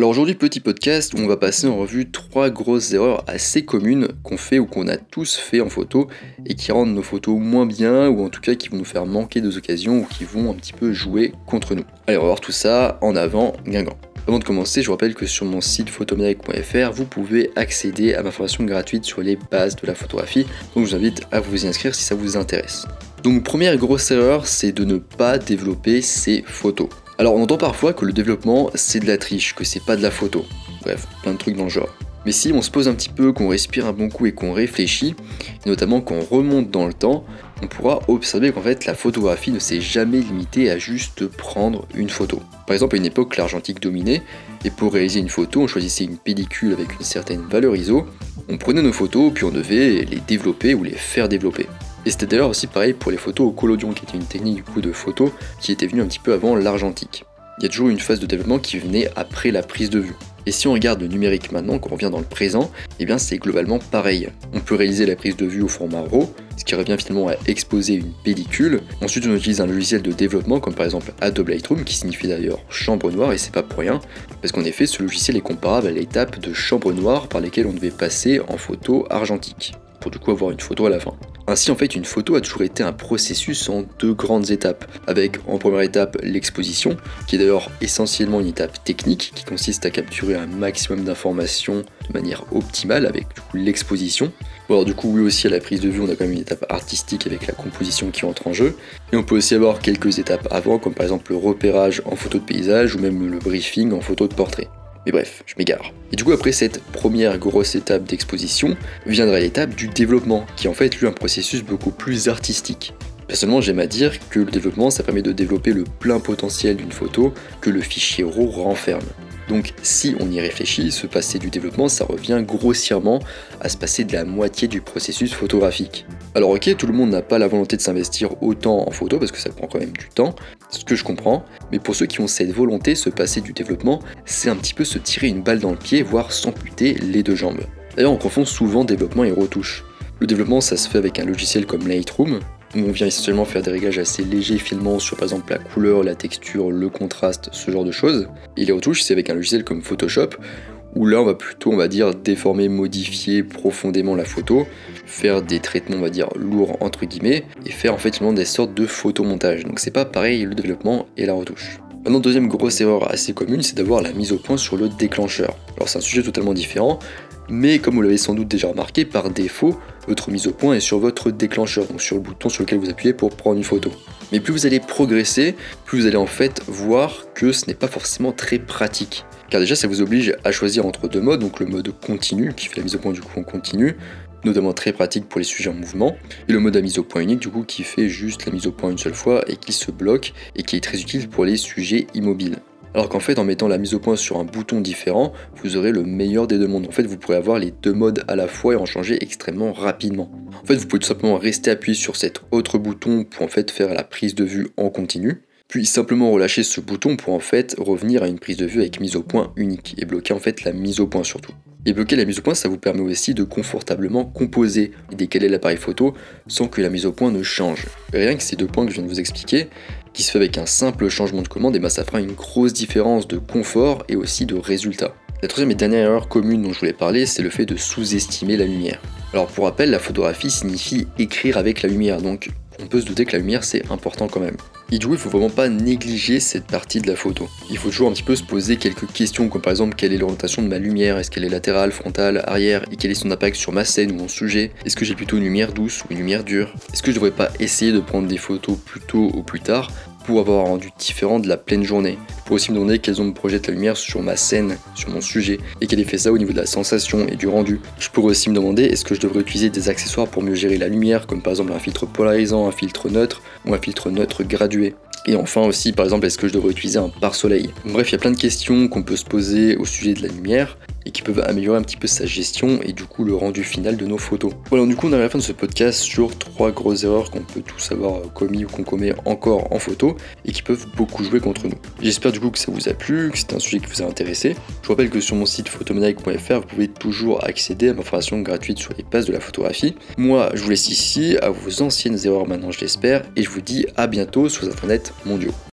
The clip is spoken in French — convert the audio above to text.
Alors aujourd'hui, petit podcast où on va passer en revue trois grosses erreurs assez communes qu'on fait ou qu'on a tous fait en photo et qui rendent nos photos moins bien ou en tout cas qui vont nous faire manquer des occasions ou qui vont un petit peu jouer contre nous. Allez, on va voir tout ça en avant, Guingamp. Avant de commencer, je vous rappelle que sur mon site photomaniac.fr, vous pouvez accéder à ma formation gratuite sur les bases de la photographie. Donc je vous invite à vous y inscrire si ça vous intéresse. Donc première grosse erreur, c'est de ne pas développer ses photos. Alors on entend parfois que le développement c'est de la triche, que c'est pas de la photo. Bref, plein de trucs dans le genre. Mais si on se pose un petit peu, qu'on respire un bon coup et qu'on réfléchit, et notamment qu'on remonte dans le temps, on pourra observer qu'en fait la photographie ne s'est jamais limitée à juste prendre une photo. Par exemple, à une époque, l'argentique dominait, et pour réaliser une photo, on choisissait une pellicule avec une certaine valeur ISO, on prenait nos photos, puis on devait les développer ou les faire développer. Et c'était d'ailleurs aussi pareil pour les photos au collodion, qui était une technique du coup de photo qui était venue un petit peu avant l'argentique. Il y a toujours une phase de développement qui venait après la prise de vue. Et si on regarde le numérique maintenant, qu'on revient dans le présent, eh bien c'est globalement pareil. On peut réaliser la prise de vue au format RAW, ce qui revient finalement à exposer une pellicule. Ensuite on utilise un logiciel de développement comme par exemple Adobe Lightroom, qui signifie d'ailleurs chambre noire, et c'est pas pour rien, parce qu'en effet ce logiciel est comparable à l'étape de chambre noire par lesquelles on devait passer en photo argentique pour du coup avoir une photo à la fin. Ainsi en fait une photo a toujours été un processus en deux grandes étapes, avec en première étape l'exposition, qui est d'ailleurs essentiellement une étape technique qui consiste à capturer un maximum d'informations de manière optimale avec l'exposition. Ou alors du coup oui aussi à la prise de vue on a quand même une étape artistique avec la composition qui entre en jeu. Et on peut aussi avoir quelques étapes avant comme par exemple le repérage en photo de paysage ou même le briefing en photo de portrait. Mais bref, je m'égare. Et du coup, après cette première grosse étape d'exposition, viendra l'étape du développement, qui en fait lui un processus beaucoup plus artistique. Personnellement, j'aime à dire que le développement, ça permet de développer le plein potentiel d'une photo que le fichier RAW renferme. Donc si on y réfléchit, se passer du développement, ça revient grossièrement à se passer de la moitié du processus photographique. Alors ok, tout le monde n'a pas la volonté de s'investir autant en photo parce que ça prend quand même du temps, ce que je comprends, mais pour ceux qui ont cette volonté, se passer du développement, c'est un petit peu se tirer une balle dans le pied, voire s'amputer les deux jambes. D'ailleurs, on confond souvent développement et retouche. Le développement, ça se fait avec un logiciel comme Lightroom, on vient essentiellement faire des réglages assez légers, filmant sur par exemple la couleur, la texture, le contraste, ce genre de choses. Et les retouches, c'est avec un logiciel comme Photoshop, où là on va plutôt, on va dire, déformer, modifier profondément la photo, faire des traitements, on va dire, lourds entre guillemets, et faire en fait des sortes de photomontage. Donc c'est pas pareil le développement et la retouche. Maintenant, deuxième grosse erreur assez commune, c'est d'avoir la mise au point sur le déclencheur. Alors c'est un sujet totalement différent, mais comme vous l'avez sans doute déjà remarqué, par défaut, votre mise au point est sur votre déclencheur, donc sur le bouton sur lequel vous appuyez pour prendre une photo. Mais plus vous allez progresser, plus vous allez en fait voir que ce n'est pas forcément très pratique. Car déjà ça vous oblige à choisir entre deux modes, donc le mode continu qui fait la mise au point du coup en continu, notamment très pratique pour les sujets en mouvement, et le mode à mise au point unique du coup qui fait juste la mise au point une seule fois et qui se bloque et qui est très utile pour les sujets immobiles. Alors qu'en fait, en mettant la mise au point sur un bouton différent, vous aurez le meilleur des deux mondes. En fait, vous pourrez avoir les deux modes à la fois et en changer extrêmement rapidement. En fait, vous pouvez tout simplement rester appuyé sur cet autre bouton pour en faire la prise de vue en continu, puis simplement relâcher ce bouton pour en fait revenir à une prise de vue avec mise au point unique et bloquer en fait la mise au point surtout. Et bloquer la mise au point, ça vous permet aussi de confortablement composer et décaler l'appareil photo sans que la mise au point ne change. Rien que ces deux points que je viens de vous expliquer, qui se fait avec un simple changement de commande, et ben ça fera une grosse différence de confort et aussi de résultat. La troisième et dernière erreur commune dont je voulais parler, c'est le fait de sous-estimer la lumière. Alors pour rappel, la photographie signifie écrire avec la lumière, donc on peut se douter que la lumière c'est important quand même. Et du coup, il faut vraiment pas négliger cette partie de la photo. Il faut toujours un petit peu se poser quelques questions, comme par exemple quelle est l'orientation de ma lumière, est-ce qu'elle est latérale, frontale, arrière, et quel est son impact sur ma scène ou mon sujet, est-ce que j'ai plutôt une lumière douce ou une lumière dure, est-ce que je devrais pas essayer de prendre des photos plus tôt ou plus tard? Pour avoir un rendu différent de la pleine journée. Pour aussi me demander quelles ondes projette la lumière sur ma scène, sur mon sujet, et quel effet ça au niveau de la sensation et du rendu. Je pourrais aussi me demander est-ce que je devrais utiliser des accessoires pour mieux gérer la lumière, comme par exemple un filtre polarisant, un filtre neutre ou un filtre neutre gradué. Et enfin aussi, par exemple, est-ce que je devrais utiliser un pare-soleil? Bref, il y a plein de questions qu'on peut se poser au sujet de la lumière et qui peuvent améliorer un petit peu sa gestion et du coup le rendu final de nos photos. Voilà, du coup on arrive à la fin de ce podcast sur trois grosses erreurs qu'on peut tous avoir commis ou qu'on commet encore en photo et qui peuvent beaucoup jouer contre nous. J'espère du coup que ça vous a plu, que c'est un sujet qui vous a intéressé. Je vous rappelle que sur mon site photomaniac.fr vous pouvez toujours accéder à ma formation gratuite sur les bases de la photographie. Moi je vous laisse ici à vos anciennes erreurs maintenant je l'espère et je vous dis à bientôt sur les internets mondiaux.